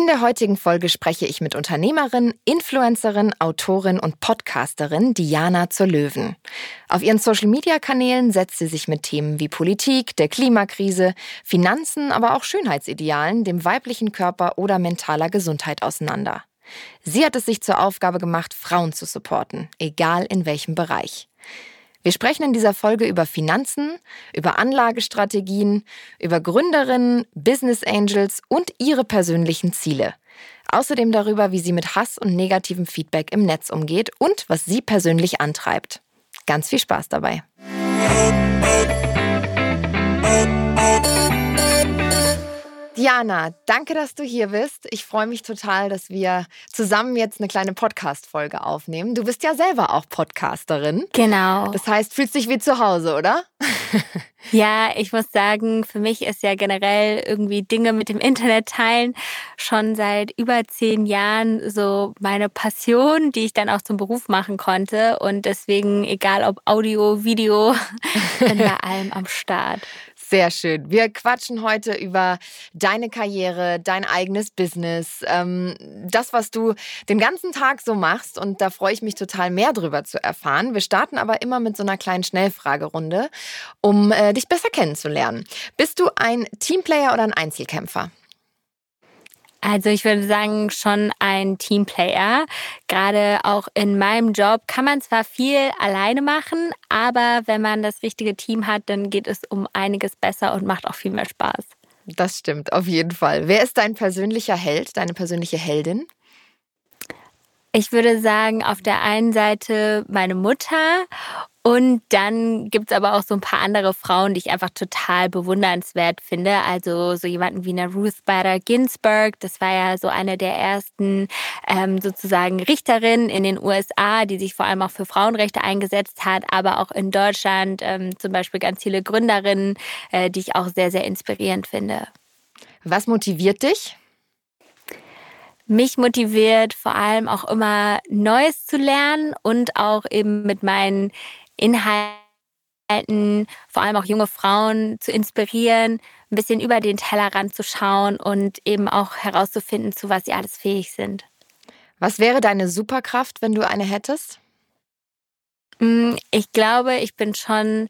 In der heutigen Folge spreche ich mit Unternehmerin, Influencerin, Autorin und Podcasterin Diana zur Löwen. Auf ihren Social-Media-Kanälen setzt sie sich mit Themen wie Politik, der Klimakrise, Finanzen, aber auch Schönheitsidealen, dem weiblichen Körper oder mentaler Gesundheit auseinander. Sie hat es sich zur Aufgabe gemacht, Frauen zu supporten, egal in welchem Bereich. Wir sprechen in dieser Folge über Finanzen, über Anlagestrategien, über Gründerinnen, Business Angels und ihre persönlichen Ziele. Außerdem darüber, wie sie mit Hass und negativem Feedback im Netz umgeht und was sie persönlich antreibt. Ganz viel Spaß dabei. Diana, danke, dass du hier bist. Ich freue mich total, dass wir zusammen jetzt eine kleine Podcast-Folge aufnehmen. Du bist ja selber auch Podcasterin. Genau. Das heißt, fühlst dich wie zu Hause, oder? ja, ich muss sagen, für mich ist ja generell irgendwie Dinge mit dem Internet teilen schon seit über zehn Jahren so meine Passion, die ich dann auch zum Beruf machen konnte. Und deswegen, egal ob Audio, Video, bin bei allem am Start. Sehr schön. Wir quatschen heute über deine Karriere, dein eigenes Business, ähm, das, was du den ganzen Tag so machst. Und da freue ich mich total mehr drüber zu erfahren. Wir starten aber immer mit so einer kleinen Schnellfragerunde, um äh, dich besser kennenzulernen. Bist du ein Teamplayer oder ein Einzelkämpfer? Also ich würde sagen, schon ein Teamplayer. Gerade auch in meinem Job kann man zwar viel alleine machen, aber wenn man das richtige Team hat, dann geht es um einiges besser und macht auch viel mehr Spaß. Das stimmt, auf jeden Fall. Wer ist dein persönlicher Held, deine persönliche Heldin? Ich würde sagen, auf der einen Seite meine Mutter und dann gibt's aber auch so ein paar andere Frauen, die ich einfach total bewundernswert finde. Also so jemanden wie eine Ruth Bader Ginsburg, das war ja so eine der ersten ähm, sozusagen Richterinnen in den USA, die sich vor allem auch für Frauenrechte eingesetzt hat, aber auch in Deutschland ähm, zum Beispiel ganz viele Gründerinnen, äh, die ich auch sehr, sehr inspirierend finde. Was motiviert dich? Mich motiviert vor allem auch immer Neues zu lernen und auch eben mit meinen Inhalten, vor allem auch junge Frauen zu inspirieren, ein bisschen über den Tellerrand zu schauen und eben auch herauszufinden, zu was sie alles fähig sind. Was wäre deine Superkraft, wenn du eine hättest? Mm, ich glaube, ich bin schon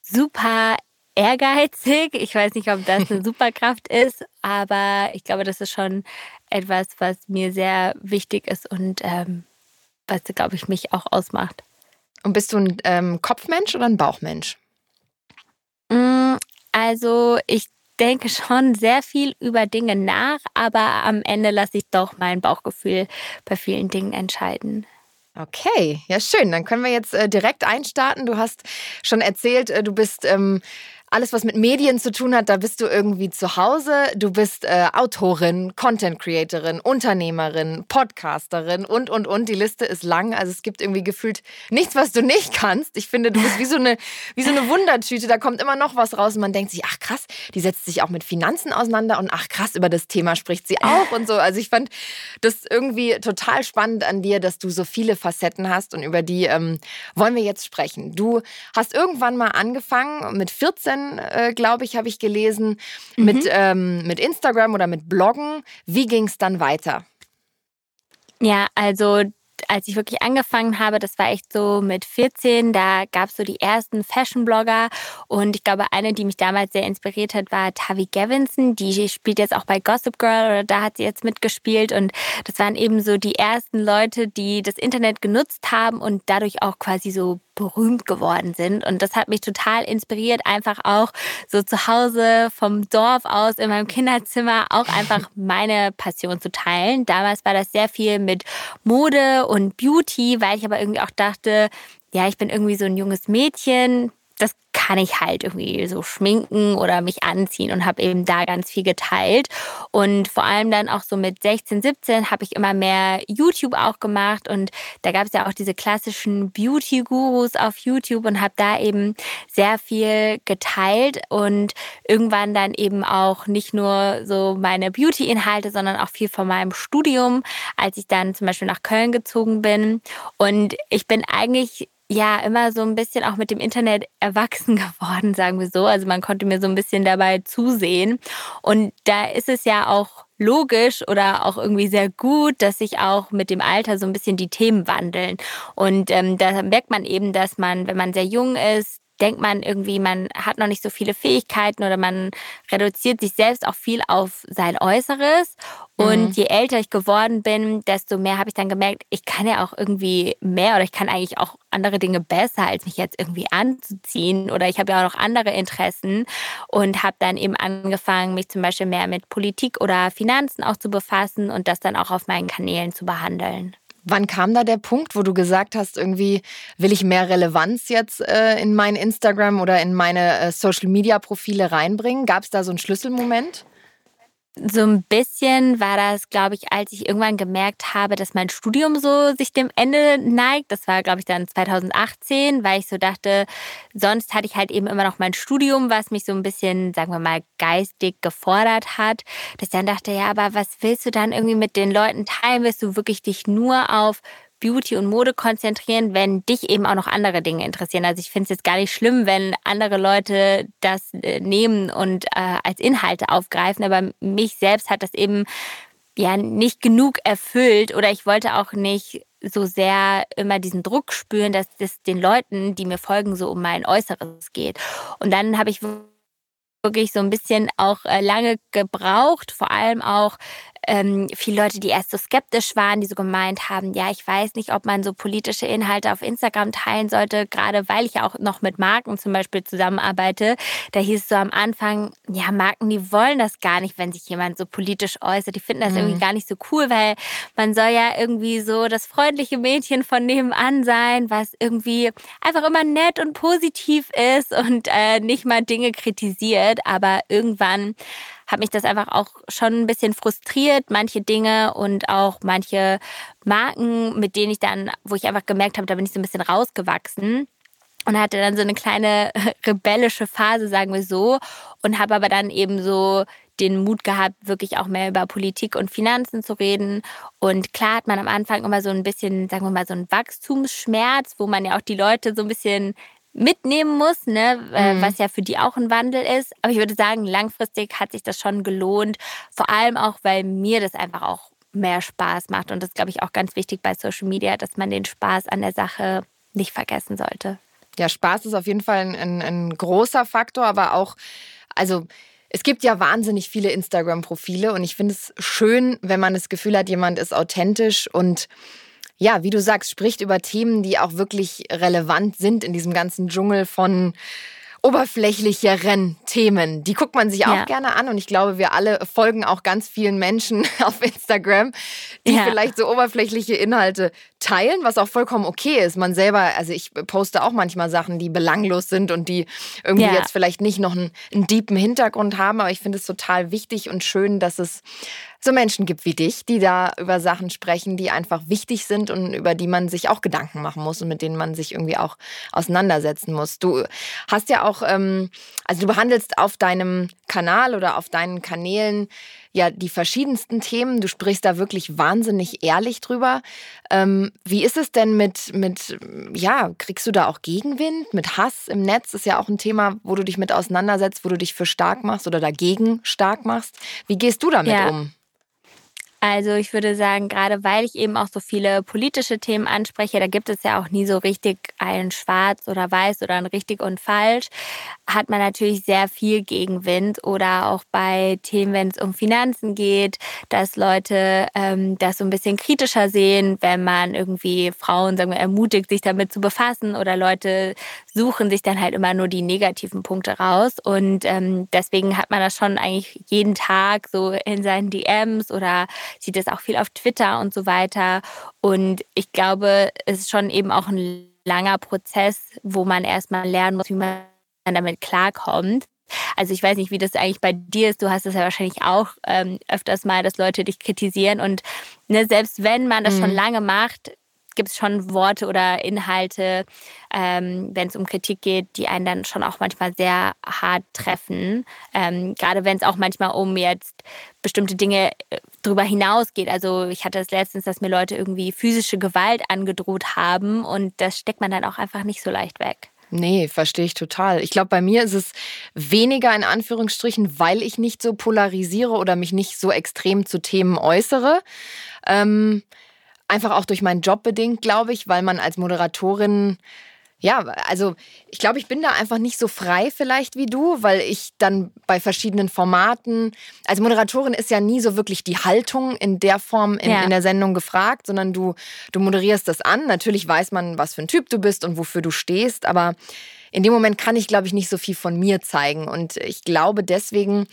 super ehrgeizig. Ich weiß nicht, ob das eine Superkraft ist, aber ich glaube, das ist schon etwas, was mir sehr wichtig ist und ähm, was, glaube ich, mich auch ausmacht. Und bist du ein ähm, Kopfmensch oder ein Bauchmensch? Mm, also ich denke schon sehr viel über Dinge nach, aber am Ende lasse ich doch mein Bauchgefühl bei vielen Dingen entscheiden. Okay, ja schön. Dann können wir jetzt äh, direkt einstarten. Du hast schon erzählt, äh, du bist ähm, alles, was mit Medien zu tun hat, da bist du irgendwie zu Hause. Du bist äh, Autorin, Content Creatorin, Unternehmerin, Podcasterin und, und, und. Die Liste ist lang. Also es gibt irgendwie gefühlt nichts, was du nicht kannst. Ich finde, du bist wie so eine, wie so eine Wundertüte. Da kommt immer noch was raus und man denkt sich, ach krass, die setzt sich auch mit Finanzen auseinander und ach krass, über das Thema spricht sie auch und so. Also ich fand das irgendwie total spannend an dir, dass du so viele Facetten hast und über die ähm, wollen wir jetzt sprechen. Du hast irgendwann mal angefangen mit 14 äh, glaube ich, habe ich gelesen, mhm. mit, ähm, mit Instagram oder mit Bloggen. Wie ging es dann weiter? Ja, also als ich wirklich angefangen habe, das war echt so mit 14, da gab es so die ersten Fashion-Blogger und ich glaube, eine, die mich damals sehr inspiriert hat, war Tavi Gavinson, die spielt jetzt auch bei Gossip Girl oder da hat sie jetzt mitgespielt und das waren eben so die ersten Leute, die das Internet genutzt haben und dadurch auch quasi so berühmt geworden sind. Und das hat mich total inspiriert, einfach auch so zu Hause vom Dorf aus in meinem Kinderzimmer auch einfach meine Passion zu teilen. Damals war das sehr viel mit Mode und Beauty, weil ich aber irgendwie auch dachte, ja, ich bin irgendwie so ein junges Mädchen, das kann ich halt irgendwie so schminken oder mich anziehen und habe eben da ganz viel geteilt. Und vor allem dann auch so mit 16, 17 habe ich immer mehr YouTube auch gemacht und da gab es ja auch diese klassischen Beauty-Gurus auf YouTube und habe da eben sehr viel geteilt und irgendwann dann eben auch nicht nur so meine Beauty-Inhalte, sondern auch viel von meinem Studium, als ich dann zum Beispiel nach Köln gezogen bin. Und ich bin eigentlich ja immer so ein bisschen auch mit dem Internet erwachsen geworden, sagen wir so. Also man konnte mir so ein bisschen dabei zusehen. Und da ist es ja auch logisch oder auch irgendwie sehr gut, dass sich auch mit dem Alter so ein bisschen die Themen wandeln. Und ähm, da merkt man eben, dass man, wenn man sehr jung ist, denkt man irgendwie, man hat noch nicht so viele Fähigkeiten oder man reduziert sich selbst auch viel auf sein Äußeres. Und mhm. je älter ich geworden bin, desto mehr habe ich dann gemerkt, ich kann ja auch irgendwie mehr oder ich kann eigentlich auch andere Dinge besser, als mich jetzt irgendwie anzuziehen. Oder ich habe ja auch noch andere Interessen und habe dann eben angefangen, mich zum Beispiel mehr mit Politik oder Finanzen auch zu befassen und das dann auch auf meinen Kanälen zu behandeln. Wann kam da der Punkt, wo du gesagt hast, irgendwie will ich mehr Relevanz jetzt äh, in mein Instagram oder in meine äh, Social-Media-Profile reinbringen? Gab es da so einen Schlüsselmoment? So ein bisschen war das, glaube ich, als ich irgendwann gemerkt habe, dass mein Studium so sich dem Ende neigt. Das war, glaube ich, dann 2018, weil ich so dachte, sonst hatte ich halt eben immer noch mein Studium, was mich so ein bisschen, sagen wir mal, geistig gefordert hat. Dass ich dann dachte, ja, aber was willst du dann irgendwie mit den Leuten teilen? Willst du wirklich dich nur auf Beauty und Mode konzentrieren, wenn dich eben auch noch andere Dinge interessieren. Also ich finde es jetzt gar nicht schlimm, wenn andere Leute das äh, nehmen und äh, als Inhalte aufgreifen, aber mich selbst hat das eben ja nicht genug erfüllt oder ich wollte auch nicht so sehr immer diesen Druck spüren, dass es den Leuten, die mir folgen, so um mein Äußeres geht. Und dann habe ich wirklich so ein bisschen auch äh, lange gebraucht, vor allem auch ähm, viele Leute, die erst so skeptisch waren, die so gemeint haben, ja, ich weiß nicht, ob man so politische Inhalte auf Instagram teilen sollte, gerade weil ich auch noch mit Marken zum Beispiel zusammenarbeite. Da hieß es so am Anfang, ja, Marken, die wollen das gar nicht, wenn sich jemand so politisch äußert. Die finden das mhm. irgendwie gar nicht so cool, weil man soll ja irgendwie so das freundliche Mädchen von nebenan sein, was irgendwie einfach immer nett und positiv ist und äh, nicht mal Dinge kritisiert. Aber irgendwann hat mich das einfach auch schon ein bisschen frustriert, manche Dinge und auch manche Marken, mit denen ich dann, wo ich einfach gemerkt habe, da bin ich so ein bisschen rausgewachsen und hatte dann so eine kleine rebellische Phase, sagen wir so, und habe aber dann eben so den Mut gehabt, wirklich auch mehr über Politik und Finanzen zu reden. Und klar hat man am Anfang immer so ein bisschen, sagen wir mal, so einen Wachstumsschmerz, wo man ja auch die Leute so ein bisschen mitnehmen muss, ne? Mhm. was ja für die auch ein Wandel ist. Aber ich würde sagen, langfristig hat sich das schon gelohnt. Vor allem auch, weil mir das einfach auch mehr Spaß macht. Und das ist, glaube ich, auch ganz wichtig bei Social Media, dass man den Spaß an der Sache nicht vergessen sollte. Ja, Spaß ist auf jeden Fall ein, ein, ein großer Faktor, aber auch, also es gibt ja wahnsinnig viele Instagram-Profile und ich finde es schön, wenn man das Gefühl hat, jemand ist authentisch und ja, wie du sagst, spricht über Themen, die auch wirklich relevant sind in diesem ganzen Dschungel von oberflächlicheren Themen. Die guckt man sich auch ja. gerne an und ich glaube, wir alle folgen auch ganz vielen Menschen auf Instagram, die ja. vielleicht so oberflächliche Inhalte teilen, was auch vollkommen okay ist. Man selber, also ich poste auch manchmal Sachen, die belanglos sind und die irgendwie ja. jetzt vielleicht nicht noch einen, einen deepen Hintergrund haben, aber ich finde es total wichtig und schön, dass es so Menschen gibt wie dich, die da über Sachen sprechen, die einfach wichtig sind und über die man sich auch Gedanken machen muss und mit denen man sich irgendwie auch auseinandersetzen muss. Du hast ja auch, ähm, also du behandelst auf deinem Kanal oder auf deinen Kanälen ja die verschiedensten Themen. Du sprichst da wirklich wahnsinnig ehrlich drüber. Ähm, wie ist es denn mit, mit, ja, kriegst du da auch Gegenwind? Mit Hass im Netz ist ja auch ein Thema, wo du dich mit auseinandersetzt, wo du dich für stark machst oder dagegen stark machst. Wie gehst du damit ja. um? Also ich würde sagen, gerade weil ich eben auch so viele politische Themen anspreche, da gibt es ja auch nie so richtig ein Schwarz oder Weiß oder ein richtig und falsch, hat man natürlich sehr viel Gegenwind oder auch bei Themen, wenn es um Finanzen geht, dass Leute ähm, das so ein bisschen kritischer sehen, wenn man irgendwie Frauen sagen wir, ermutigt, sich damit zu befassen oder Leute suchen sich dann halt immer nur die negativen Punkte raus und ähm, deswegen hat man das schon eigentlich jeden Tag so in seinen DMs oder sieht es auch viel auf Twitter und so weiter. Und ich glaube, es ist schon eben auch ein langer Prozess, wo man erstmal lernen muss, wie man damit klarkommt. Also ich weiß nicht, wie das eigentlich bei dir ist. Du hast es ja wahrscheinlich auch ähm, öfters mal, dass Leute dich kritisieren. Und ne, selbst wenn man das mhm. schon lange macht, gibt es schon Worte oder Inhalte, ähm, wenn es um Kritik geht, die einen dann schon auch manchmal sehr hart treffen. Ähm, gerade wenn es auch manchmal um jetzt bestimmte Dinge äh, darüber hinausgeht. Also ich hatte es letztens, dass mir Leute irgendwie physische Gewalt angedroht haben und das steckt man dann auch einfach nicht so leicht weg. Nee, verstehe ich total. Ich glaube, bei mir ist es weniger in Anführungsstrichen, weil ich nicht so polarisiere oder mich nicht so extrem zu Themen äußere. Ähm, einfach auch durch meinen Job bedingt, glaube ich, weil man als Moderatorin ja, also ich glaube, ich bin da einfach nicht so frei vielleicht wie du, weil ich dann bei verschiedenen Formaten, als Moderatorin ist ja nie so wirklich die Haltung in der Form in, ja. in, der Sendung gefragt, sondern du, du moderierst das an. Natürlich weiß man, was für ein Typ du bist und wofür du stehst, aber in dem Moment kann ich, glaube ich, nicht so viel von mir zeigen. Und ich glaube, deswegen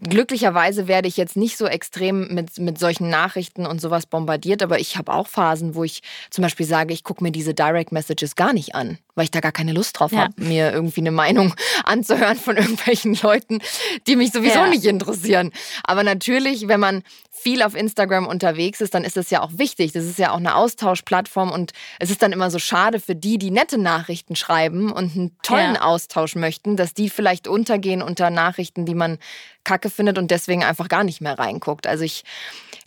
glücklicherweise werde ich jetzt nicht so extrem mit, mit solchen Nachrichten und sowas bombardiert, aber ich habe auch Phasen, wo ich zum Beispiel sage, ich gucke mir diese Direct Messages gar nicht an, weil ich da gar keine Lust drauf ja. habe, mir irgendwie eine Meinung anzuhören von irgendwelchen Leuten, die mich sowieso ja. nicht interessieren. Aber natürlich, wenn man viel auf Instagram unterwegs ist, dann ist das ja auch wichtig. Das ist ja auch eine Austauschplattform und es ist dann immer so schade für die, die nette Nachrichten schreiben und einen tollen ja. Austausch möchten, dass die vielleicht untergehen unter Nachrichten, die man kacke findet und deswegen einfach gar nicht mehr reinguckt. Also ich,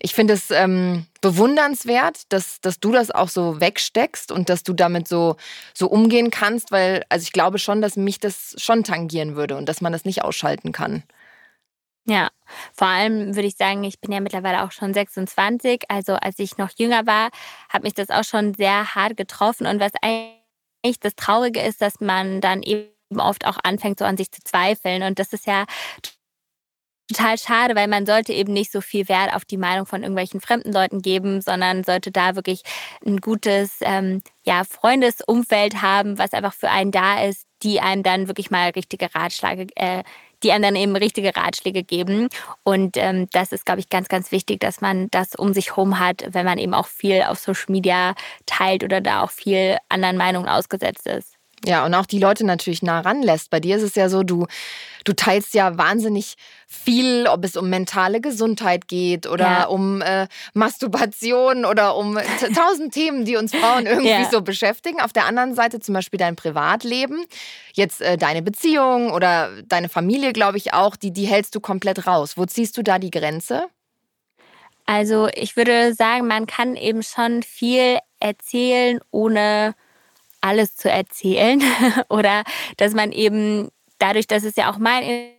ich finde es ähm, bewundernswert, dass, dass du das auch so wegsteckst und dass du damit so, so umgehen kannst, weil also ich glaube schon, dass mich das schon tangieren würde und dass man das nicht ausschalten kann. Ja, vor allem würde ich sagen, ich bin ja mittlerweile auch schon 26. Also als ich noch jünger war, hat mich das auch schon sehr hart getroffen. Und was eigentlich das Traurige ist, dass man dann eben oft auch anfängt, so an sich zu zweifeln. Und das ist ja total schade, weil man sollte eben nicht so viel Wert auf die Meinung von irgendwelchen fremden Leuten geben, sondern sollte da wirklich ein gutes ähm, ja, Freundesumfeld haben, was einfach für einen da ist, die einem dann wirklich mal richtige Ratschläge äh, die einem dann eben richtige Ratschläge geben. Und ähm, das ist, glaube ich, ganz, ganz wichtig, dass man das um sich herum hat, wenn man eben auch viel auf Social Media teilt oder da auch viel anderen Meinungen ausgesetzt ist. Ja, und auch die Leute natürlich nah ranlässt. Bei dir ist es ja so, du, du teilst ja wahnsinnig viel, ob es um mentale Gesundheit geht oder ja. um äh, Masturbation oder um tausend Themen, die uns Frauen irgendwie ja. so beschäftigen. Auf der anderen Seite zum Beispiel dein Privatleben, jetzt äh, deine Beziehung oder deine Familie, glaube ich auch, die, die hältst du komplett raus. Wo ziehst du da die Grenze? Also ich würde sagen, man kann eben schon viel erzählen, ohne alles zu erzählen oder dass man eben dadurch, dass es ja auch mein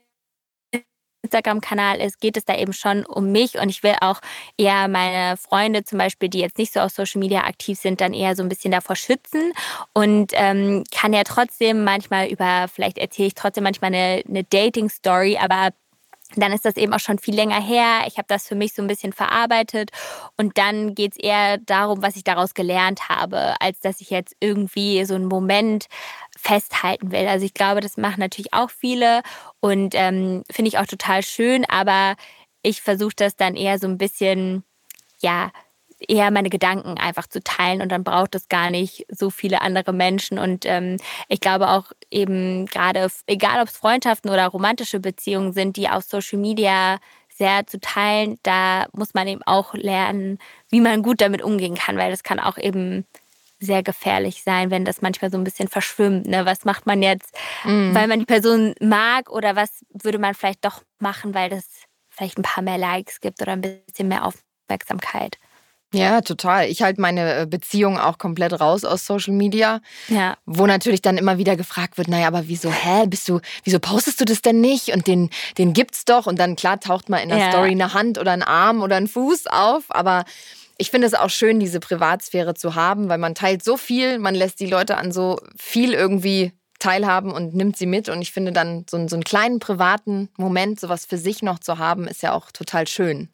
Instagram-Kanal ist, geht es da eben schon um mich und ich will auch eher meine Freunde zum Beispiel, die jetzt nicht so auf Social Media aktiv sind, dann eher so ein bisschen davor schützen und ähm, kann ja trotzdem manchmal über, vielleicht erzähle ich trotzdem manchmal eine, eine Dating-Story, aber dann ist das eben auch schon viel länger her. Ich habe das für mich so ein bisschen verarbeitet und dann geht es eher darum, was ich daraus gelernt habe, als dass ich jetzt irgendwie so einen Moment festhalten will. Also ich glaube, das machen natürlich auch viele und ähm, finde ich auch total schön, aber ich versuche das dann eher so ein bisschen, ja, eher meine Gedanken einfach zu teilen und dann braucht es gar nicht so viele andere Menschen. Und ähm, ich glaube auch eben gerade, egal ob es Freundschaften oder romantische Beziehungen sind, die auf Social Media sehr zu teilen, da muss man eben auch lernen, wie man gut damit umgehen kann, weil das kann auch eben sehr gefährlich sein, wenn das manchmal so ein bisschen verschwimmt. Ne? Was macht man jetzt, mm. weil man die Person mag oder was würde man vielleicht doch machen, weil das vielleicht ein paar mehr Likes gibt oder ein bisschen mehr Aufmerksamkeit? Ja, total. Ich halte meine äh, Beziehung auch komplett raus aus Social Media. Ja. Wo natürlich dann immer wieder gefragt wird, naja, aber wieso, hä, bist du, wieso postest du das denn nicht? Und den, den gibt's doch. Und dann klar taucht mal in der ja. Story eine Hand oder ein Arm oder ein Fuß auf. Aber ich finde es auch schön, diese Privatsphäre zu haben, weil man teilt so viel, man lässt die Leute an so viel irgendwie teilhaben und nimmt sie mit. Und ich finde dann so, so einen kleinen privaten Moment, sowas für sich noch zu haben, ist ja auch total schön.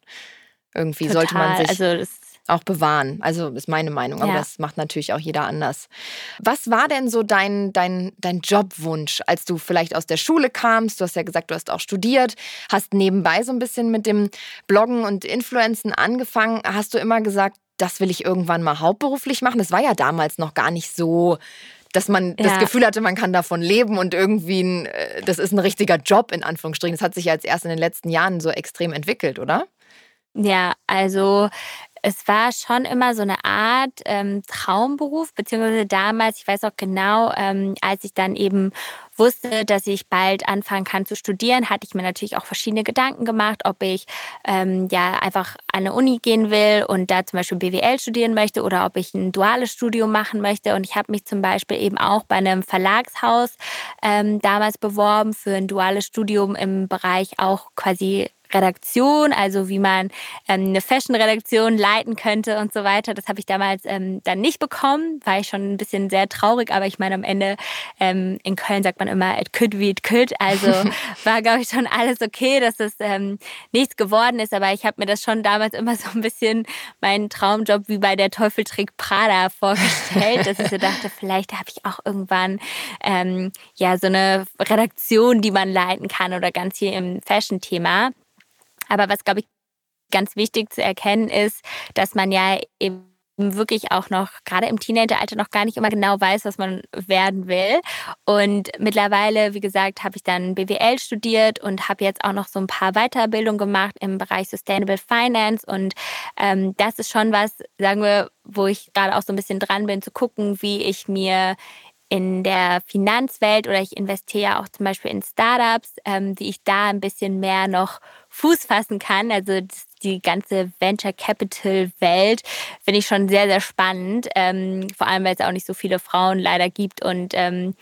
Irgendwie total. sollte man sich. Also auch bewahren. Also ist meine Meinung, aber ja. das macht natürlich auch jeder anders. Was war denn so dein, dein, dein Jobwunsch, als du vielleicht aus der Schule kamst? Du hast ja gesagt, du hast auch studiert, hast nebenbei so ein bisschen mit dem Bloggen und Influenzen angefangen. Hast du immer gesagt, das will ich irgendwann mal hauptberuflich machen? Das war ja damals noch gar nicht so dass man ja. das Gefühl hatte, man kann davon leben und irgendwie, ein, äh, das ist ein richtiger Job in Anführungsstrichen. Das hat sich ja jetzt erst in den letzten Jahren so extrem entwickelt, oder? Ja, also es war schon immer so eine Art ähm, Traumberuf, beziehungsweise damals, ich weiß auch genau, ähm, als ich dann eben wusste, dass ich bald anfangen kann zu studieren, hatte ich mir natürlich auch verschiedene Gedanken gemacht, ob ich ähm, ja einfach an eine Uni gehen will und da zum Beispiel BWL studieren möchte oder ob ich ein duales Studium machen möchte. Und ich habe mich zum Beispiel eben auch bei einem Verlagshaus ähm, damals beworben für ein duales Studium im Bereich auch quasi Redaktion, also wie man ähm, eine Fashion-Redaktion leiten könnte und so weiter. Das habe ich damals ähm, dann nicht bekommen, war ich schon ein bisschen sehr traurig, aber ich meine, am Ende ähm, in Köln sagt man immer, it could be it could. Also war, glaube ich, schon alles okay, dass es ähm, nichts geworden ist, aber ich habe mir das schon damals immer so ein bisschen meinen Traumjob wie bei der Teufeltrick Prada vorgestellt, dass ich so dachte, vielleicht habe ich auch irgendwann ähm, ja so eine Redaktion, die man leiten kann oder ganz hier im Fashion-Thema. Aber was, glaube ich, ganz wichtig zu erkennen ist, dass man ja eben wirklich auch noch, gerade im Teenageralter, noch gar nicht immer genau weiß, was man werden will. Und mittlerweile, wie gesagt, habe ich dann BWL studiert und habe jetzt auch noch so ein paar Weiterbildungen gemacht im Bereich Sustainable Finance. Und ähm, das ist schon was, sagen wir, wo ich gerade auch so ein bisschen dran bin, zu gucken, wie ich mir in der Finanzwelt oder ich investiere auch zum Beispiel in Startups, ähm, wie ich da ein bisschen mehr noch Fuß fassen kann. Also die ganze Venture Capital Welt finde ich schon sehr, sehr spannend. Ähm, vor allem, weil es auch nicht so viele Frauen leider gibt und ähm,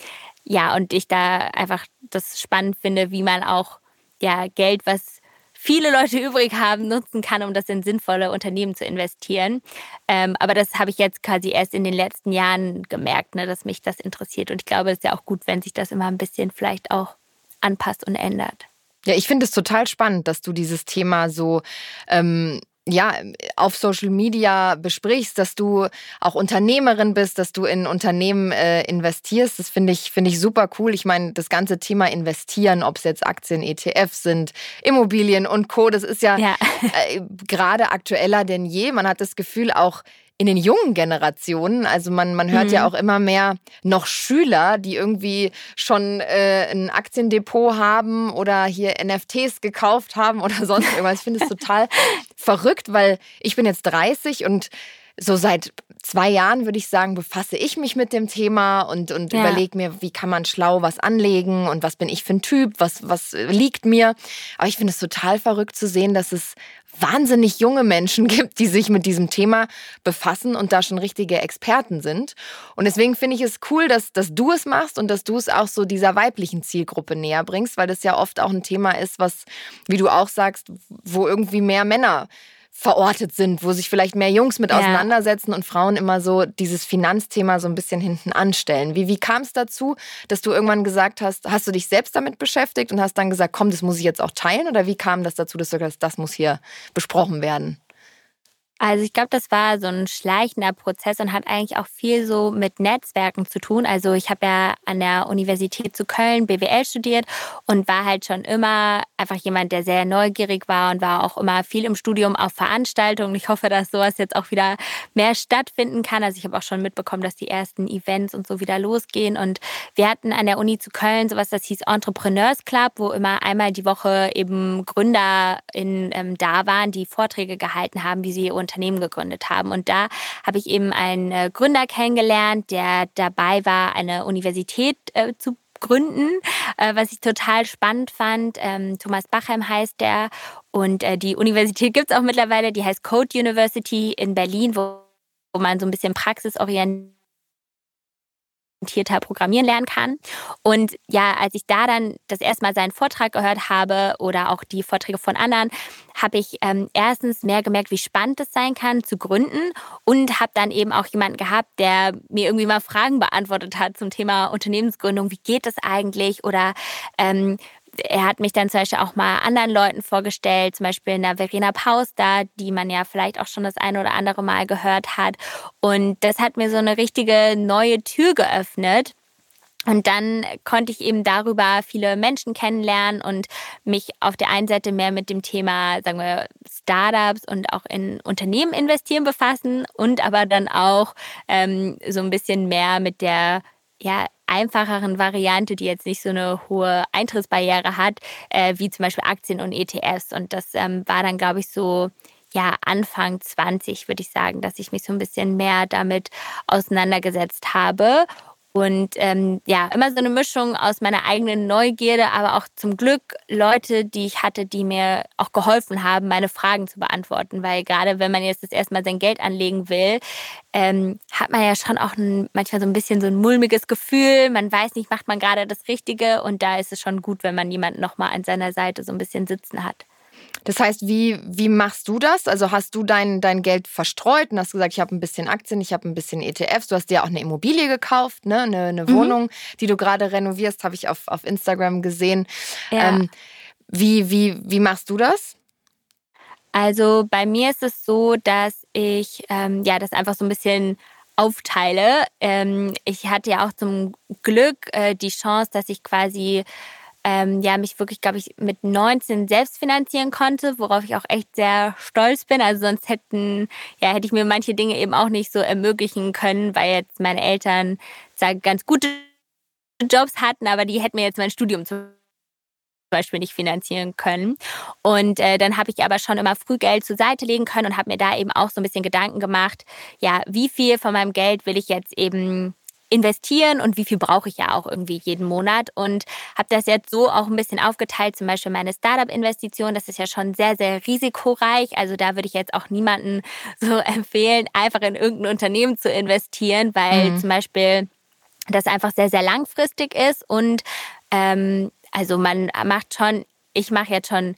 ja, und ich da einfach das spannend finde, wie man auch ja Geld, was viele Leute übrig haben, nutzen kann, um das in sinnvolle Unternehmen zu investieren. Ähm, aber das habe ich jetzt quasi erst in den letzten Jahren gemerkt, ne, dass mich das interessiert. Und ich glaube, es ist ja auch gut, wenn sich das immer ein bisschen vielleicht auch anpasst und ändert. Ja, ich finde es total spannend, dass du dieses Thema so ähm, ja, auf Social Media besprichst, dass du auch Unternehmerin bist, dass du in Unternehmen äh, investierst. Das finde ich, finde ich super cool. Ich meine, das ganze Thema investieren, ob es jetzt Aktien, ETFs sind, Immobilien und Co., das ist ja, ja. Äh, gerade aktueller denn je. Man hat das Gefühl, auch in den jungen Generationen, also man, man hört mhm. ja auch immer mehr noch Schüler, die irgendwie schon äh, ein Aktiendepot haben oder hier NFTs gekauft haben oder sonst irgendwas. Ich finde es total verrückt, weil ich bin jetzt 30 und so seit zwei Jahren, würde ich sagen, befasse ich mich mit dem Thema und, und ja. überlege mir, wie kann man schlau was anlegen und was bin ich für ein Typ, was, was liegt mir. Aber ich finde es total verrückt zu sehen, dass es wahnsinnig junge Menschen gibt, die sich mit diesem Thema befassen und da schon richtige Experten sind. Und deswegen finde ich es cool, dass, dass du es machst und dass du es auch so dieser weiblichen Zielgruppe näher bringst, weil das ja oft auch ein Thema ist, was, wie du auch sagst, wo irgendwie mehr Männer verortet sind, wo sich vielleicht mehr Jungs mit auseinandersetzen ja. und Frauen immer so dieses Finanzthema so ein bisschen hinten anstellen. Wie, wie kam es dazu, dass du irgendwann gesagt hast, hast du dich selbst damit beschäftigt und hast dann gesagt, komm, das muss ich jetzt auch teilen? Oder wie kam das dazu, dass du gesagt hast, das muss hier besprochen werden? Also ich glaube, das war so ein schleichender Prozess und hat eigentlich auch viel so mit Netzwerken zu tun. Also ich habe ja an der Universität zu Köln BWL studiert und war halt schon immer einfach jemand, der sehr neugierig war und war auch immer viel im Studium auf Veranstaltungen. Ich hoffe, dass sowas jetzt auch wieder mehr stattfinden kann. Also ich habe auch schon mitbekommen, dass die ersten Events und so wieder losgehen. Und wir hatten an der Uni zu Köln sowas, das hieß Entrepreneurs Club, wo immer einmal die Woche eben Gründer in, ähm, da waren, die Vorträge gehalten haben, wie sie Unternehmen gegründet haben. Und da habe ich eben einen äh, Gründer kennengelernt, der dabei war, eine Universität äh, zu gründen, äh, was ich total spannend fand. Ähm, Thomas Bachheim heißt der und äh, die Universität gibt es auch mittlerweile, die heißt Code University in Berlin, wo, wo man so ein bisschen praxisorientiert orientierter programmieren lernen kann. Und ja, als ich da dann das erste Mal seinen Vortrag gehört habe oder auch die Vorträge von anderen, habe ich ähm, erstens mehr gemerkt, wie spannend es sein kann zu gründen und habe dann eben auch jemanden gehabt, der mir irgendwie mal Fragen beantwortet hat zum Thema Unternehmensgründung. Wie geht das eigentlich? Oder ähm, er hat mich dann zum Beispiel auch mal anderen Leuten vorgestellt, zum Beispiel einer Verena Paus da, die man ja vielleicht auch schon das eine oder andere Mal gehört hat. Und das hat mir so eine richtige neue Tür geöffnet. Und dann konnte ich eben darüber viele Menschen kennenlernen und mich auf der einen Seite mehr mit dem Thema, sagen wir, Startups und auch in Unternehmen investieren befassen und aber dann auch ähm, so ein bisschen mehr mit der ja, einfacheren Variante, die jetzt nicht so eine hohe Eintrittsbarriere hat, äh, wie zum Beispiel Aktien und ETFs. Und das ähm, war dann, glaube ich, so ja, Anfang 20 würde ich sagen, dass ich mich so ein bisschen mehr damit auseinandergesetzt habe. Und ähm, ja, immer so eine Mischung aus meiner eigenen Neugierde, aber auch zum Glück Leute, die ich hatte, die mir auch geholfen haben, meine Fragen zu beantworten. Weil gerade wenn man jetzt das erstmal sein Geld anlegen will, ähm, hat man ja schon auch ein, manchmal so ein bisschen so ein mulmiges Gefühl. Man weiß nicht, macht man gerade das Richtige. Und da ist es schon gut, wenn man jemanden nochmal an seiner Seite so ein bisschen sitzen hat. Das heißt, wie, wie machst du das? Also hast du dein, dein Geld verstreut und hast gesagt, ich habe ein bisschen Aktien, ich habe ein bisschen ETFs. Du hast dir auch eine Immobilie gekauft, ne? eine, eine mhm. Wohnung, die du gerade renovierst, habe ich auf, auf Instagram gesehen. Ja. Ähm, wie, wie, wie machst du das? Also bei mir ist es so, dass ich ähm, ja das einfach so ein bisschen aufteile. Ähm, ich hatte ja auch zum Glück äh, die Chance, dass ich quasi ähm, ja, mich wirklich, glaube ich, mit 19 selbst finanzieren konnte, worauf ich auch echt sehr stolz bin. Also sonst hätten, ja, hätte ich mir manche Dinge eben auch nicht so ermöglichen können, weil jetzt meine Eltern zwar ganz gute Jobs hatten, aber die hätten mir jetzt mein Studium zum Beispiel nicht finanzieren können. Und äh, dann habe ich aber schon immer früh Geld zur Seite legen können und habe mir da eben auch so ein bisschen Gedanken gemacht, ja, wie viel von meinem Geld will ich jetzt eben investieren und wie viel brauche ich ja auch irgendwie jeden Monat und habe das jetzt so auch ein bisschen aufgeteilt, zum Beispiel meine Startup-Investition, das ist ja schon sehr, sehr risikoreich, also da würde ich jetzt auch niemanden so empfehlen, einfach in irgendein Unternehmen zu investieren, weil mhm. zum Beispiel das einfach sehr, sehr langfristig ist und ähm, also man macht schon, ich mache jetzt schon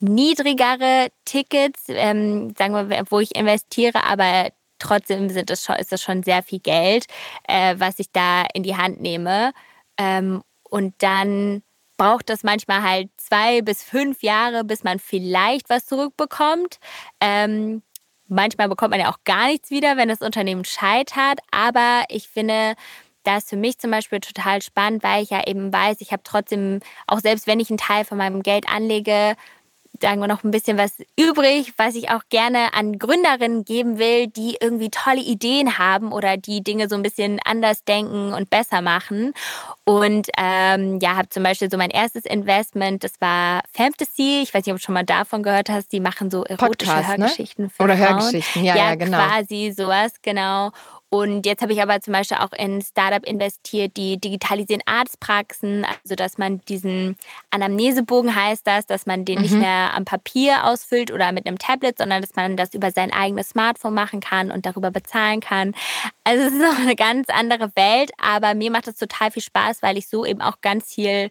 niedrigere Tickets, ähm, sagen wir, wo ich investiere, aber trotzdem sind das schon, ist das schon sehr viel Geld, äh, was ich da in die Hand nehme. Ähm, und dann braucht das manchmal halt zwei bis fünf Jahre, bis man vielleicht was zurückbekommt. Ähm, manchmal bekommt man ja auch gar nichts wieder, wenn das Unternehmen scheitert. Aber ich finde, das ist für mich zum Beispiel total spannend, weil ich ja eben weiß, ich habe trotzdem, auch selbst wenn ich einen Teil von meinem Geld anlege, sagen wir noch ein bisschen was übrig, was ich auch gerne an Gründerinnen geben will, die irgendwie tolle Ideen haben oder die Dinge so ein bisschen anders denken und besser machen. Und ähm, ja, habe zum Beispiel so mein erstes Investment, das war Fantasy. Ich weiß nicht, ob du schon mal davon gehört hast. Die machen so erotische Podcast, ne? Hörgeschichten ne? Oder Frauen. Hörgeschichten, ja, ja, ja genau. Quasi sowas, genau. Und jetzt habe ich aber zum Beispiel auch in Startup investiert, die digitalisieren Arztpraxen, also dass man diesen Anamnesebogen heißt das, dass man den mhm. nicht mehr am Papier ausfüllt oder mit einem Tablet, sondern dass man das über sein eigenes Smartphone machen kann und darüber bezahlen kann. Also es ist noch eine ganz andere Welt, aber mir macht es total viel Spaß, weil ich so eben auch ganz viel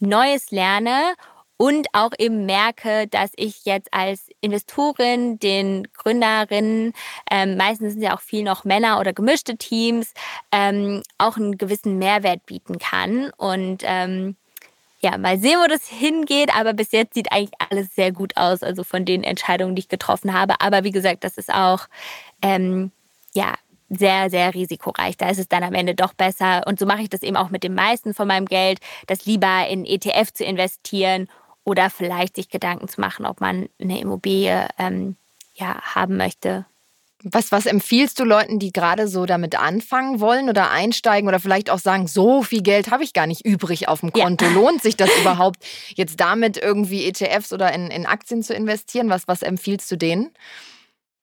Neues lerne und auch eben merke, dass ich jetzt als Investorin den Gründerinnen, ähm, meistens sind ja auch viel noch Männer oder gemischte Teams, ähm, auch einen gewissen Mehrwert bieten kann. Und ähm, ja, mal sehen, wo das hingeht. Aber bis jetzt sieht eigentlich alles sehr gut aus, also von den Entscheidungen, die ich getroffen habe. Aber wie gesagt, das ist auch ähm, ja sehr, sehr risikoreich. Da ist es dann am Ende doch besser. Und so mache ich das eben auch mit dem meisten von meinem Geld, das lieber in ETF zu investieren oder vielleicht sich Gedanken zu machen, ob man eine Immobilie ähm, ja, haben möchte. Was, was empfiehlst du Leuten, die gerade so damit anfangen wollen oder einsteigen oder vielleicht auch sagen, so viel Geld habe ich gar nicht übrig auf dem Konto? Ja. Lohnt sich das überhaupt, jetzt damit irgendwie ETFs oder in, in Aktien zu investieren? Was, was empfiehlst du denen?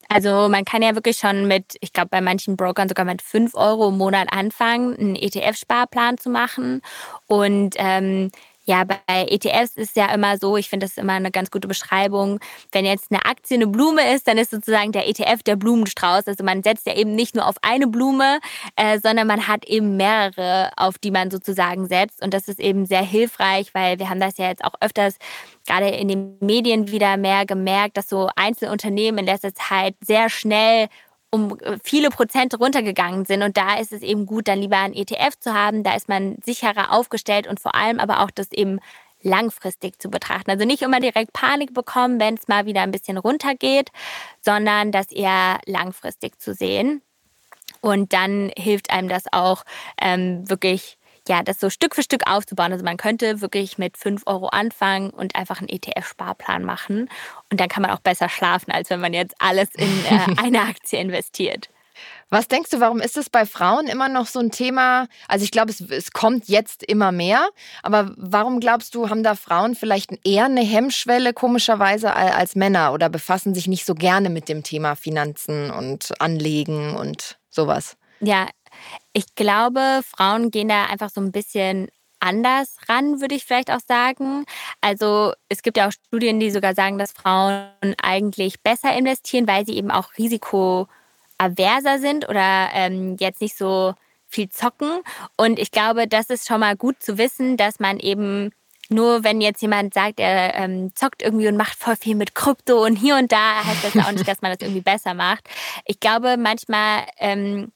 Also man kann ja wirklich schon mit, ich glaube bei manchen Brokern sogar mit 5 Euro im Monat anfangen, einen ETF-Sparplan zu machen. Und ähm, ja, bei ETFs ist ja immer so, ich finde das immer eine ganz gute Beschreibung. Wenn jetzt eine Aktie eine Blume ist, dann ist sozusagen der ETF der Blumenstrauß. Also man setzt ja eben nicht nur auf eine Blume, äh, sondern man hat eben mehrere, auf die man sozusagen setzt. Und das ist eben sehr hilfreich, weil wir haben das ja jetzt auch öfters gerade in den Medien wieder mehr gemerkt, dass so Einzelunternehmen in letzter Zeit sehr schnell um äh, viele Prozente runtergegangen sind. Und da ist es eben gut, dann lieber ein ETF zu haben. Da ist man sicherer aufgestellt und vor allem aber auch das eben langfristig zu betrachten. Also nicht immer direkt Panik bekommen, wenn es mal wieder ein bisschen runtergeht, sondern das eher langfristig zu sehen. Und dann hilft einem das auch ähm, wirklich ja, das so Stück für Stück aufzubauen. Also man könnte wirklich mit 5 Euro anfangen und einfach einen ETF-Sparplan machen. Und dann kann man auch besser schlafen, als wenn man jetzt alles in äh, eine Aktie investiert. Was denkst du, warum ist es bei Frauen immer noch so ein Thema? Also ich glaube, es, es, kommt jetzt immer mehr, aber warum glaubst du, haben da Frauen vielleicht eher eine Hemmschwelle komischerweise als Männer oder befassen sich nicht so gerne mit dem Thema Finanzen und Anlegen und sowas? Ja, ich glaube, Frauen gehen da einfach so ein bisschen anders ran, würde ich vielleicht auch sagen. Also es gibt ja auch Studien, die sogar sagen, dass Frauen eigentlich besser investieren, weil sie eben auch Risiko averser sind oder ähm, jetzt nicht so viel zocken. Und ich glaube, das ist schon mal gut zu wissen, dass man eben nur wenn jetzt jemand sagt, er ähm, zockt irgendwie und macht voll viel mit Krypto und hier und da, heißt das auch nicht, dass man das irgendwie besser macht. Ich glaube, manchmal ähm,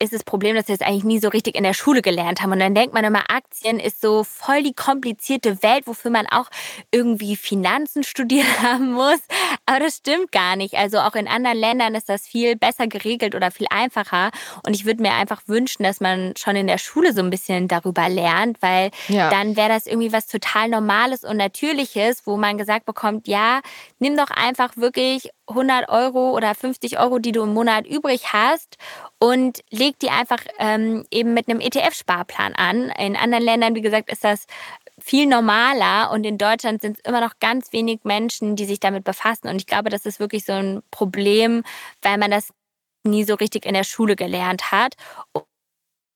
ist das Problem, dass wir es eigentlich nie so richtig in der Schule gelernt haben. Und dann denkt man immer, Aktien ist so voll die komplizierte Welt, wofür man auch irgendwie Finanzen studiert haben muss. Aber das stimmt gar nicht. Also auch in anderen Ländern ist das viel besser geregelt oder viel einfacher. Und ich würde mir einfach wünschen, dass man schon in der Schule so ein bisschen darüber lernt, weil ja. dann wäre das irgendwie was total Normales und Natürliches, wo man gesagt bekommt, ja, nimm doch einfach wirklich 100 Euro oder 50 Euro, die du im Monat übrig hast und leg die einfach ähm, eben mit einem ETF-Sparplan an. In anderen Ländern, wie gesagt, ist das viel normaler und in Deutschland sind es immer noch ganz wenig Menschen, die sich damit befassen. Und ich glaube, das ist wirklich so ein Problem, weil man das nie so richtig in der Schule gelernt hat.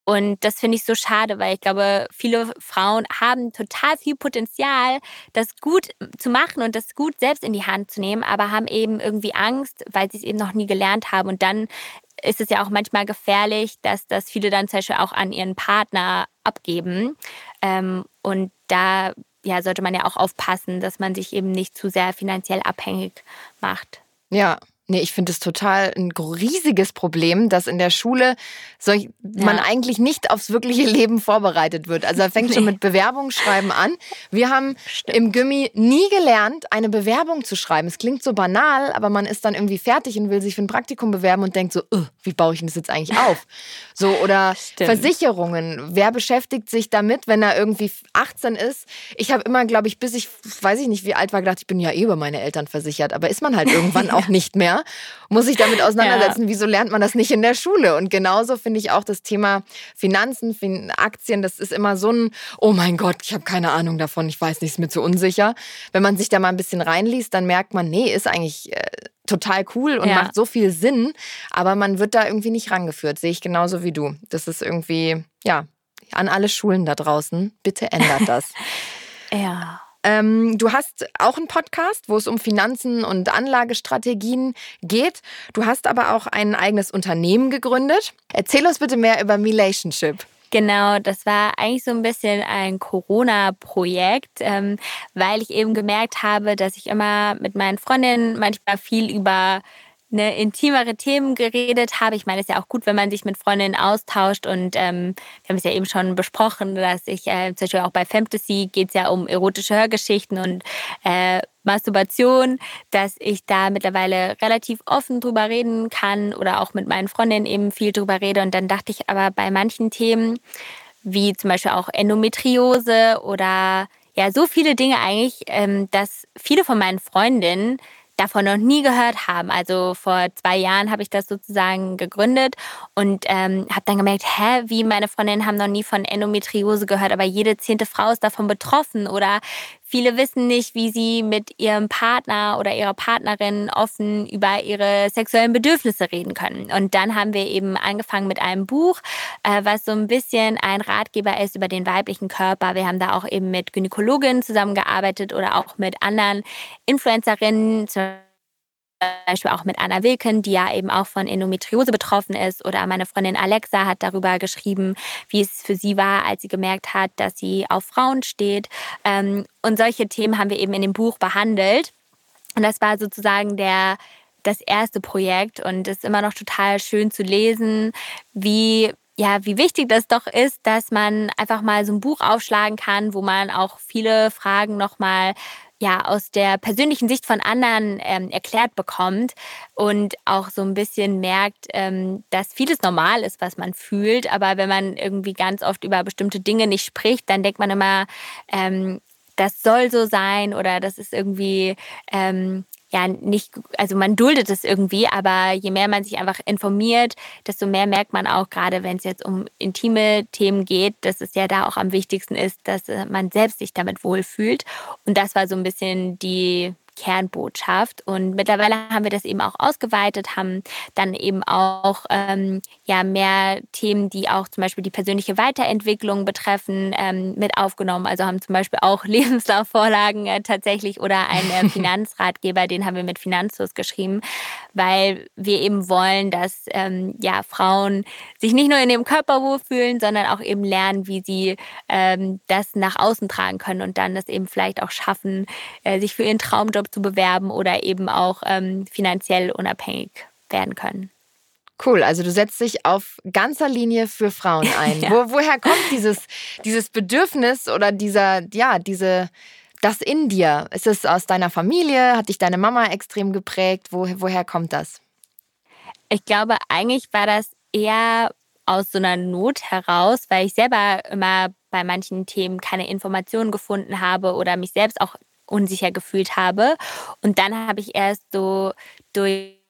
Und das finde ich so schade, weil ich glaube, viele Frauen haben total viel Potenzial, das gut zu machen und das gut selbst in die Hand zu nehmen, aber haben eben irgendwie Angst, weil sie es eben noch nie gelernt haben. Und dann ist es ja auch manchmal gefährlich, dass das viele dann zum Beispiel auch an ihren Partner abgeben. Ähm, und da ja, sollte man ja auch aufpassen, dass man sich eben nicht zu sehr finanziell abhängig macht. Ja, Nee, ich finde es total ein riesiges Problem, dass in der Schule solch, ja. man eigentlich nicht aufs wirkliche Leben vorbereitet wird. Also er fängt nee. schon mit Bewerbungsschreiben an. Wir haben Stimmt. im Gimmi nie gelernt, eine Bewerbung zu schreiben. Es klingt so banal, aber man ist dann irgendwie fertig und will sich für ein Praktikum bewerben und denkt so, wie baue ich denn das jetzt eigentlich auf? So oder Stimmt. Versicherungen. Wer beschäftigt sich damit, wenn er irgendwie 18 ist? Ich habe immer, glaube ich, bis ich weiß ich nicht, wie alt war, gedacht, ich bin ja eh über meine Eltern versichert, aber ist man halt irgendwann auch nicht mehr muss sich damit auseinandersetzen, ja. wieso lernt man das nicht in der Schule? Und genauso finde ich auch das Thema Finanzen, Aktien, das ist immer so ein, oh mein Gott, ich habe keine Ahnung davon, ich weiß nicht, ist mir zu unsicher. Wenn man sich da mal ein bisschen reinliest, dann merkt man, nee, ist eigentlich äh, total cool und ja. macht so viel Sinn, aber man wird da irgendwie nicht rangeführt, sehe ich genauso wie du. Das ist irgendwie, ja, an alle Schulen da draußen, bitte ändert das. ja. Ähm, du hast auch einen Podcast, wo es um Finanzen und Anlagestrategien geht. Du hast aber auch ein eigenes Unternehmen gegründet. Erzähl uns bitte mehr über Relationship. Genau, das war eigentlich so ein bisschen ein Corona-Projekt, ähm, weil ich eben gemerkt habe, dass ich immer mit meinen Freundinnen manchmal viel über ne, intimere Themen geredet habe. Ich meine, es ist ja auch gut, wenn man sich mit Freundinnen austauscht und ähm, wir haben es ja eben schon besprochen, dass ich äh, zum Beispiel auch bei Fantasy geht es ja um erotische Hörgeschichten und äh, Masturbation, dass ich da mittlerweile relativ offen drüber reden kann oder auch mit meinen Freundinnen eben viel drüber rede. Und dann dachte ich aber bei manchen Themen, wie zum Beispiel auch Endometriose oder ja, so viele Dinge eigentlich, ähm, dass viele von meinen Freundinnen davon noch nie gehört haben. Also vor zwei Jahren habe ich das sozusagen gegründet und ähm, habe dann gemerkt, hä, wie meine Freundinnen haben noch nie von Endometriose gehört, aber jede zehnte Frau ist davon betroffen oder Viele wissen nicht, wie sie mit ihrem Partner oder ihrer Partnerin offen über ihre sexuellen Bedürfnisse reden können. Und dann haben wir eben angefangen mit einem Buch, äh, was so ein bisschen ein Ratgeber ist über den weiblichen Körper. Wir haben da auch eben mit Gynäkologinnen zusammengearbeitet oder auch mit anderen Influencerinnen, zum Beispiel auch mit Anna Wilken, die ja eben auch von Endometriose betroffen ist. Oder meine Freundin Alexa hat darüber geschrieben, wie es für sie war, als sie gemerkt hat, dass sie auf Frauen steht. Ähm, und solche Themen haben wir eben in dem Buch behandelt. Und das war sozusagen der, das erste Projekt. Und es ist immer noch total schön zu lesen, wie ja, wie wichtig das doch ist, dass man einfach mal so ein Buch aufschlagen kann, wo man auch viele Fragen nochmal ja aus der persönlichen Sicht von anderen ähm, erklärt bekommt und auch so ein bisschen merkt, ähm, dass vieles normal ist, was man fühlt. Aber wenn man irgendwie ganz oft über bestimmte Dinge nicht spricht, dann denkt man immer, ähm, das soll so sein oder das ist irgendwie ähm, ja nicht, also man duldet es irgendwie, aber je mehr man sich einfach informiert, desto mehr merkt man auch, gerade wenn es jetzt um intime Themen geht, dass es ja da auch am wichtigsten ist, dass äh, man selbst sich damit wohlfühlt. Und das war so ein bisschen die Kernbotschaft. Und mittlerweile haben wir das eben auch ausgeweitet, haben dann eben auch ähm, ja, mehr Themen, die auch zum Beispiel die persönliche Weiterentwicklung betreffen, ähm, mit aufgenommen. Also haben zum Beispiel auch Lebenslaufvorlagen äh, tatsächlich oder einen äh, Finanzratgeber, den haben wir mit Finanzus geschrieben, weil wir eben wollen, dass ähm, ja, Frauen sich nicht nur in ihrem Körper wohlfühlen, sondern auch eben lernen, wie sie ähm, das nach außen tragen können und dann das eben vielleicht auch schaffen, äh, sich für ihren Traumjob zu bewerben oder eben auch ähm, finanziell unabhängig werden können. Cool, also du setzt dich auf ganzer Linie für Frauen ein. ja. Wo, woher kommt dieses, dieses Bedürfnis oder dieser, ja, diese, das in dir? Ist es aus deiner Familie? Hat dich deine Mama extrem geprägt? Wo, woher kommt das? Ich glaube, eigentlich war das eher aus so einer Not heraus, weil ich selber immer bei manchen Themen keine Informationen gefunden habe oder mich selbst auch unsicher gefühlt habe. Und dann habe ich erst so durch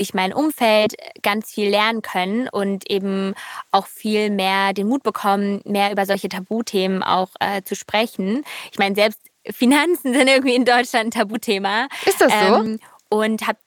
ich mein Umfeld ganz viel lernen können und eben auch viel mehr den Mut bekommen, mehr über solche Tabuthemen auch äh, zu sprechen. Ich meine, selbst Finanzen sind irgendwie in Deutschland ein Tabuthema. Ist das so? Ähm, und hab,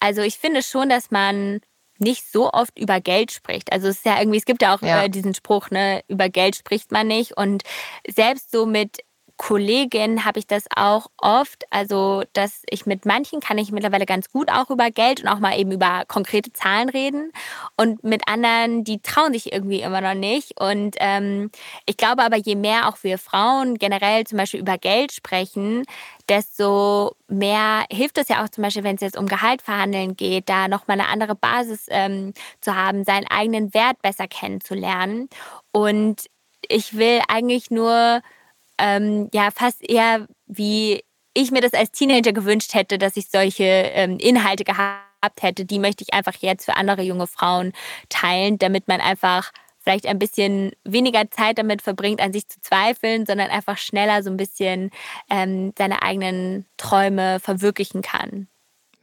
also ich finde schon, dass man nicht so oft über Geld spricht. Also es ist ja irgendwie, es gibt ja auch ja. Äh, diesen Spruch, ne, über Geld spricht man nicht. Und selbst so mit Kollegin habe ich das auch oft, also dass ich mit manchen kann ich mittlerweile ganz gut auch über Geld und auch mal eben über konkrete Zahlen reden und mit anderen, die trauen sich irgendwie immer noch nicht. Und ähm, ich glaube aber, je mehr auch wir Frauen generell zum Beispiel über Geld sprechen, desto mehr hilft es ja auch zum Beispiel, wenn es jetzt um Gehalt verhandeln geht, da nochmal eine andere Basis ähm, zu haben, seinen eigenen Wert besser kennenzulernen. Und ich will eigentlich nur ähm, ja fast eher wie ich mir das als Teenager gewünscht hätte, dass ich solche ähm, Inhalte gehabt hätte, die möchte ich einfach jetzt für andere junge Frauen teilen, damit man einfach vielleicht ein bisschen weniger Zeit damit verbringt, an sich zu zweifeln, sondern einfach schneller so ein bisschen ähm, seine eigenen Träume verwirklichen kann.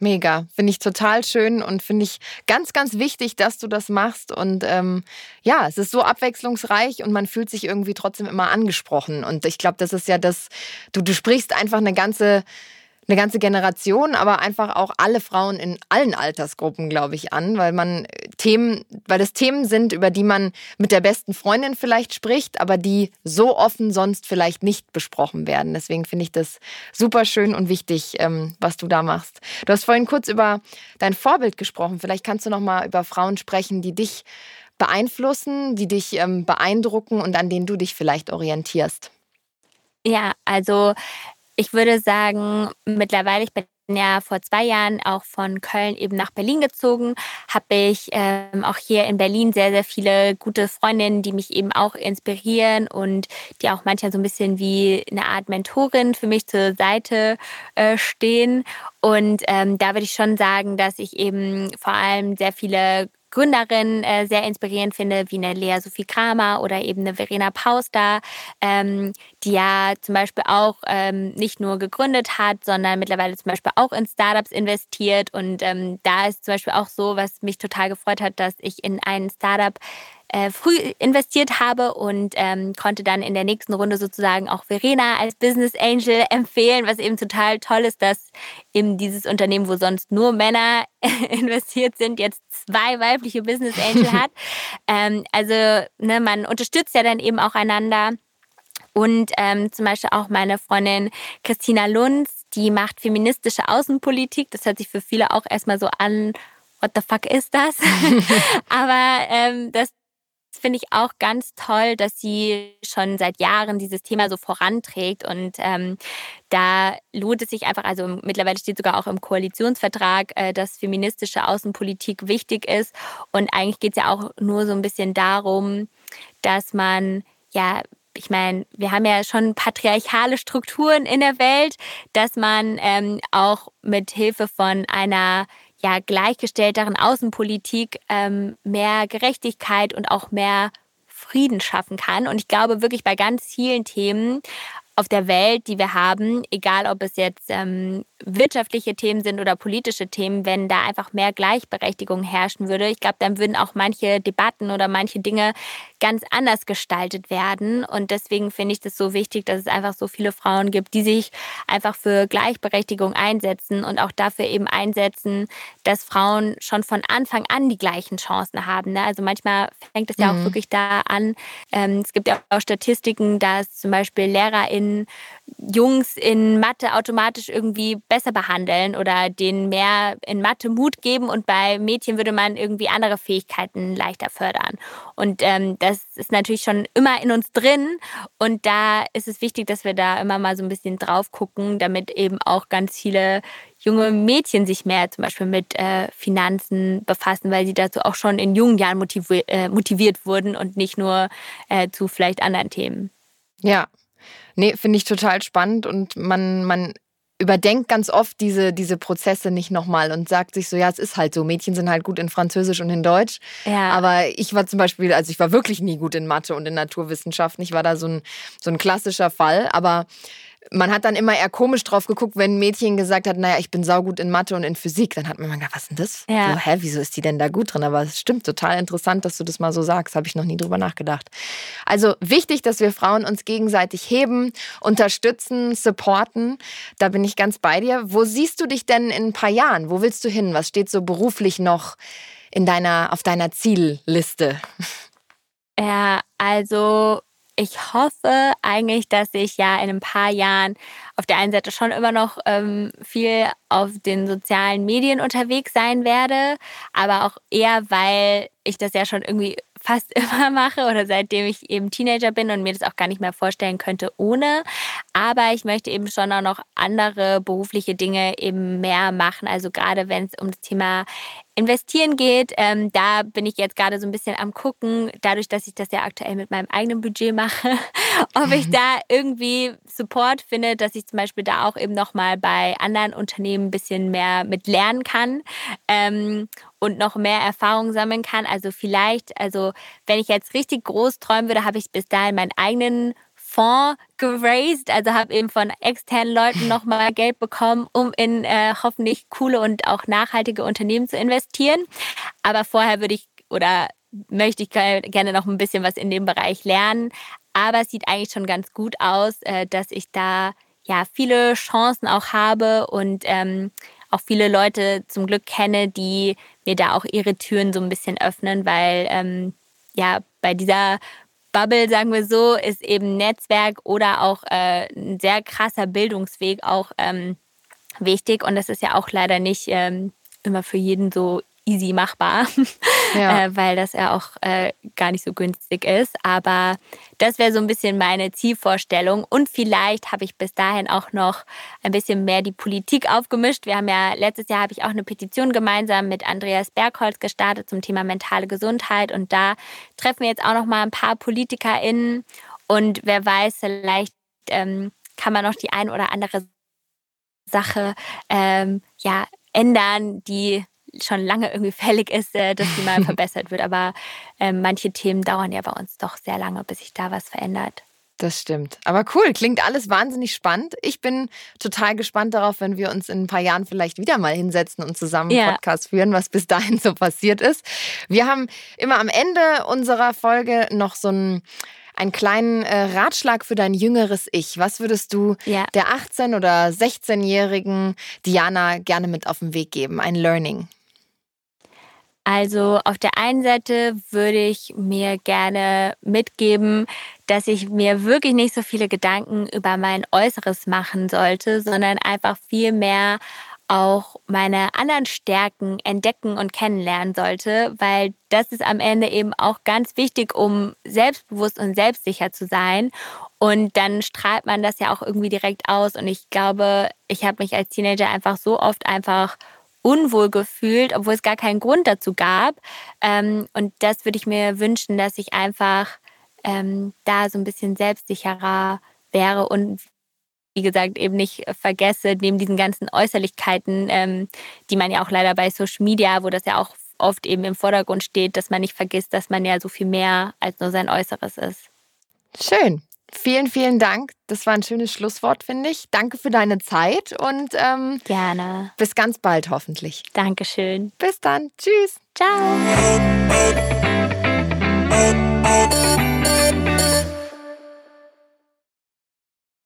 Mega, finde ich total schön und finde ich ganz, ganz wichtig, dass du das machst. Und ähm, ja, es ist so abwechslungsreich und man fühlt sich irgendwie trotzdem immer angesprochen. Und ich glaube, das ist ja das, du, du sprichst einfach eine ganze eine ganze Generation, aber einfach auch alle Frauen in allen Altersgruppen, glaube ich, an, weil man Themen, weil das Themen sind, über die man mit der besten Freundin vielleicht spricht, aber die so offen sonst vielleicht nicht besprochen werden. Deswegen finde ich das super schön und wichtig, ähm, was du da machst. Du hast vorhin kurz über dein Vorbild gesprochen. Vielleicht kannst du noch mal über Frauen sprechen, die dich beeinflussen, die dich ähm, beeindrucken und an denen du dich vielleicht orientierst. Ja, also ich würde sagen, mittlerweile, ich bin ja vor zwei Jahren auch von Köln eben nach Berlin gezogen, habe ich ähm, auch hier in Berlin sehr, sehr viele gute Freundinnen, die mich eben auch inspirieren und die auch manchmal so ein bisschen wie eine Art Mentorin für mich zur Seite äh, stehen. Und ähm, da würde ich schon sagen, dass ich eben vor allem sehr viele Gründerin äh, sehr inspirierend finde, wie eine Lea Sophie Kramer oder eben eine Verena Pauster, ähm, die ja zum Beispiel auch ähm, nicht nur gegründet hat, sondern mittlerweile zum Beispiel auch in Startups investiert. Und ähm, da ist zum Beispiel auch so, was mich total gefreut hat, dass ich in ein Startup äh, früh investiert habe und ähm, konnte dann in der nächsten Runde sozusagen auch Verena als Business Angel empfehlen, was eben total toll ist, dass eben dieses Unternehmen, wo sonst nur Männer investiert sind, jetzt zwei weibliche Business Angel hat. ähm, also ne, man unterstützt ja dann eben auch einander. Und ähm, zum Beispiel auch meine Freundin Christina Lunz, die macht feministische Außenpolitik. Das hört sich für viele auch erstmal so an, what the fuck ist das? Aber ähm, das finde ich auch ganz toll, dass sie schon seit Jahren dieses Thema so voranträgt. Und ähm, da lohnt es sich einfach, also mittlerweile steht sogar auch im Koalitionsvertrag, äh, dass feministische Außenpolitik wichtig ist. Und eigentlich geht es ja auch nur so ein bisschen darum, dass man ja ich meine, wir haben ja schon patriarchale Strukturen in der Welt, dass man ähm, auch mit Hilfe von einer ja, gleichgestellteren Außenpolitik ähm, mehr Gerechtigkeit und auch mehr Frieden schaffen kann. Und ich glaube wirklich bei ganz vielen Themen, auf der Welt, die wir haben, egal ob es jetzt ähm, wirtschaftliche Themen sind oder politische Themen, wenn da einfach mehr Gleichberechtigung herrschen würde. Ich glaube, dann würden auch manche Debatten oder manche Dinge ganz anders gestaltet werden. Und deswegen finde ich das so wichtig, dass es einfach so viele Frauen gibt, die sich einfach für Gleichberechtigung einsetzen und auch dafür eben einsetzen, dass Frauen schon von Anfang an die gleichen Chancen haben. Ne? Also manchmal fängt es ja mhm. auch wirklich da an. Ähm, es gibt ja auch Statistiken, dass zum Beispiel LehrerInnen Jungs in Mathe automatisch irgendwie besser behandeln oder denen mehr in Mathe Mut geben und bei Mädchen würde man irgendwie andere Fähigkeiten leichter fördern. Und ähm, das ist natürlich schon immer in uns drin und da ist es wichtig, dass wir da immer mal so ein bisschen drauf gucken, damit eben auch ganz viele junge Mädchen sich mehr zum Beispiel mit äh, Finanzen befassen, weil sie dazu auch schon in jungen Jahren motiviert, äh, motiviert wurden und nicht nur äh, zu vielleicht anderen Themen. Ja, Nee, finde ich total spannend und man, man überdenkt ganz oft diese, diese Prozesse nicht nochmal und sagt sich so, ja, es ist halt so. Mädchen sind halt gut in Französisch und in Deutsch. Ja. Aber ich war zum Beispiel, also ich war wirklich nie gut in Mathe und in Naturwissenschaften. Ich war da so ein, so ein klassischer Fall. Aber man hat dann immer eher komisch drauf geguckt, wenn ein Mädchen gesagt hat, naja, ich bin saugut in Mathe und in Physik. Dann hat man gedacht, was ist denn das? Ja. So, hä, wieso ist die denn da gut drin? Aber es stimmt, total interessant, dass du das mal so sagst. Habe ich noch nie drüber nachgedacht. Also wichtig, dass wir Frauen uns gegenseitig heben, unterstützen, supporten. Da bin ich ganz bei dir. Wo siehst du dich denn in ein paar Jahren? Wo willst du hin? Was steht so beruflich noch in deiner, auf deiner Zielliste? Ja, also ich hoffe eigentlich, dass ich ja in ein paar Jahren auf der einen Seite schon immer noch ähm, viel auf den sozialen Medien unterwegs sein werde, aber auch eher, weil ich das ja schon irgendwie fast immer mache oder seitdem ich eben Teenager bin und mir das auch gar nicht mehr vorstellen könnte ohne. Aber ich möchte eben schon auch noch andere berufliche Dinge eben mehr machen. Also gerade wenn es um das Thema Investieren geht, ähm, da bin ich jetzt gerade so ein bisschen am gucken, dadurch, dass ich das ja aktuell mit meinem eigenen Budget mache, ob ich da irgendwie Support finde, dass ich zum Beispiel da auch eben nochmal bei anderen Unternehmen ein bisschen mehr mit lernen kann. Ähm, und noch mehr Erfahrung sammeln kann. Also vielleicht, also wenn ich jetzt richtig groß träumen würde, habe ich bis dahin meinen eigenen Fonds geraced, also habe eben von externen Leuten nochmal Geld bekommen, um in äh, hoffentlich coole und auch nachhaltige Unternehmen zu investieren. Aber vorher würde ich oder möchte ich gerne noch ein bisschen was in dem Bereich lernen. Aber es sieht eigentlich schon ganz gut aus, äh, dass ich da ja viele Chancen auch habe und ähm, auch viele Leute zum Glück kenne, die mir da auch ihre Türen so ein bisschen öffnen, weil ähm, ja bei dieser Bubble, sagen wir so, ist eben Netzwerk oder auch äh, ein sehr krasser Bildungsweg auch ähm, wichtig. Und das ist ja auch leider nicht ähm, immer für jeden so easy machbar, ja. äh, weil das ja auch äh, gar nicht so günstig ist. Aber das wäre so ein bisschen meine Zielvorstellung. Und vielleicht habe ich bis dahin auch noch ein bisschen mehr die Politik aufgemischt. Wir haben ja letztes Jahr habe ich auch eine Petition gemeinsam mit Andreas Bergholz gestartet zum Thema mentale Gesundheit. Und da treffen wir jetzt auch noch mal ein paar PolitikerInnen. Und wer weiß, vielleicht ähm, kann man noch die ein oder andere Sache ähm, ja, ändern, die schon lange irgendwie fällig ist, äh, dass die mal verbessert wird. Aber äh, manche Themen dauern ja bei uns doch sehr lange, bis sich da was verändert. Das stimmt. Aber cool, klingt alles wahnsinnig spannend. Ich bin total gespannt darauf, wenn wir uns in ein paar Jahren vielleicht wieder mal hinsetzen und zusammen einen ja. Podcast führen, was bis dahin so passiert ist. Wir haben immer am Ende unserer Folge noch so ein einen kleinen äh, Ratschlag für dein jüngeres Ich. Was würdest du ja. der 18- oder 16-jährigen Diana gerne mit auf den Weg geben? Ein Learning. Also auf der einen Seite würde ich mir gerne mitgeben, dass ich mir wirklich nicht so viele Gedanken über mein Äußeres machen sollte, sondern einfach viel mehr auch meine anderen Stärken entdecken und kennenlernen sollte, weil das ist am Ende eben auch ganz wichtig, um selbstbewusst und selbstsicher zu sein. Und dann strahlt man das ja auch irgendwie direkt aus. Und ich glaube, ich habe mich als Teenager einfach so oft einfach unwohl gefühlt, obwohl es gar keinen Grund dazu gab. Ähm, und das würde ich mir wünschen, dass ich einfach ähm, da so ein bisschen selbstsicherer wäre und wie gesagt, eben nicht vergesse, neben diesen ganzen Äußerlichkeiten, ähm, die man ja auch leider bei Social Media, wo das ja auch oft eben im Vordergrund steht, dass man nicht vergisst, dass man ja so viel mehr als nur sein Äußeres ist. Schön. Vielen, vielen Dank. Das war ein schönes Schlusswort, finde ich. Danke für deine Zeit und ähm, gerne. Bis ganz bald hoffentlich. Dankeschön. Bis dann. Tschüss. Ciao.